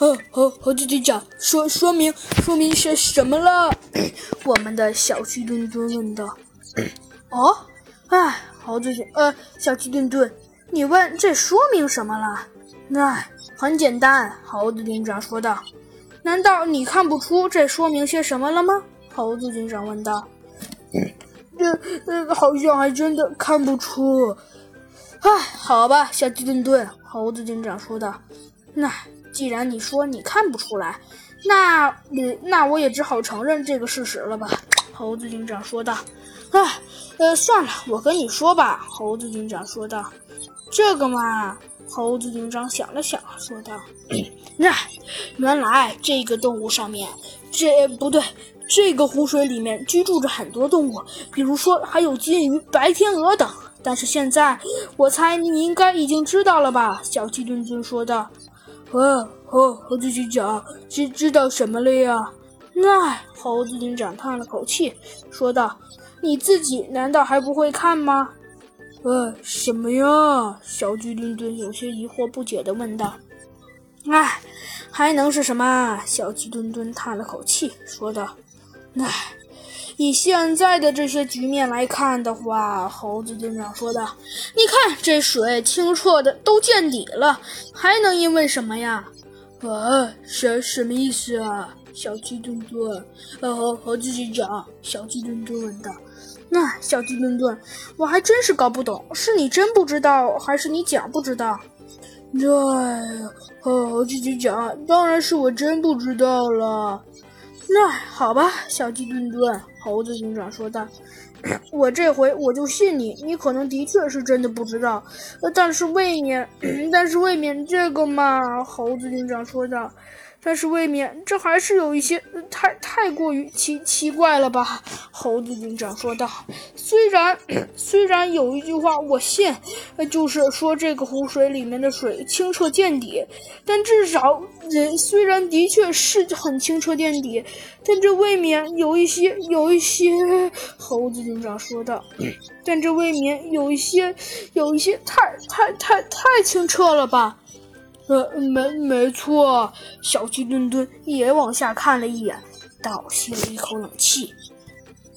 哦，猴猴子警长，说说明说明些什么了？我们的小鸡墩墩问道。哦，哎，猴子警呃，小鸡墩墩，你问这说明什么了？那很简单，猴子警长说道。难道你看不出这说明些什么了吗？猴子警长问道。这呃，好像还真的看不出。唉，好吧，小鸡墩墩，猴子警长说道。那既然你说你看不出来，那你那我也只好承认这个事实了吧？猴子警长说道。唉，呃，算了，我跟你说吧，猴子警长说道。这个嘛，猴子警长想了想，说道。那原来这个动物上面，这不对。这个湖水里面居住着很多动物，比如说还有金鱼、白天鹅等。但是现在，我猜你应该已经知道了吧？小鸡墩墩说道。哦哦，猴子警长，知知道什么了呀？那猴子警长叹了口气，说道：“你自己难道还不会看吗？”呃，什么呀？小鸡墩墩有些疑惑不解地问道。哎，还能是什么？小鸡墩墩叹了口气，说道。唉，以现在的这些局面来看的话，猴子警长说道：“你看这水清澈的都见底了，还能因为什么呀？”啊，什什么意思啊？小鸡墩墩，呃，猴猴子警长，小鸡墩墩问道：“那小鸡墩墩，我还真是搞不懂，是你真不知道，还是你讲不知道？”哎呀，猴子警长，当然是我真不知道了。那好吧，小鸡墩墩，猴子警长说道：“ 我这回我就信你，你可能的确是真的不知道，但是未免，但是未免这个嘛。”猴子警长说道。但是未免这还是有一些太太过于奇奇怪了吧？猴子警长说道。虽然 虽然有一句话我信，就是说这个湖水里面的水清澈见底，但至少人，虽然的确是很清澈见底，但这未免有一些有一些。猴子警长说道。但这未免有一些有一些太太太太清澈了吧？呃，没没错，小鸡墩墩也往下看了一眼，倒吸了一口冷气。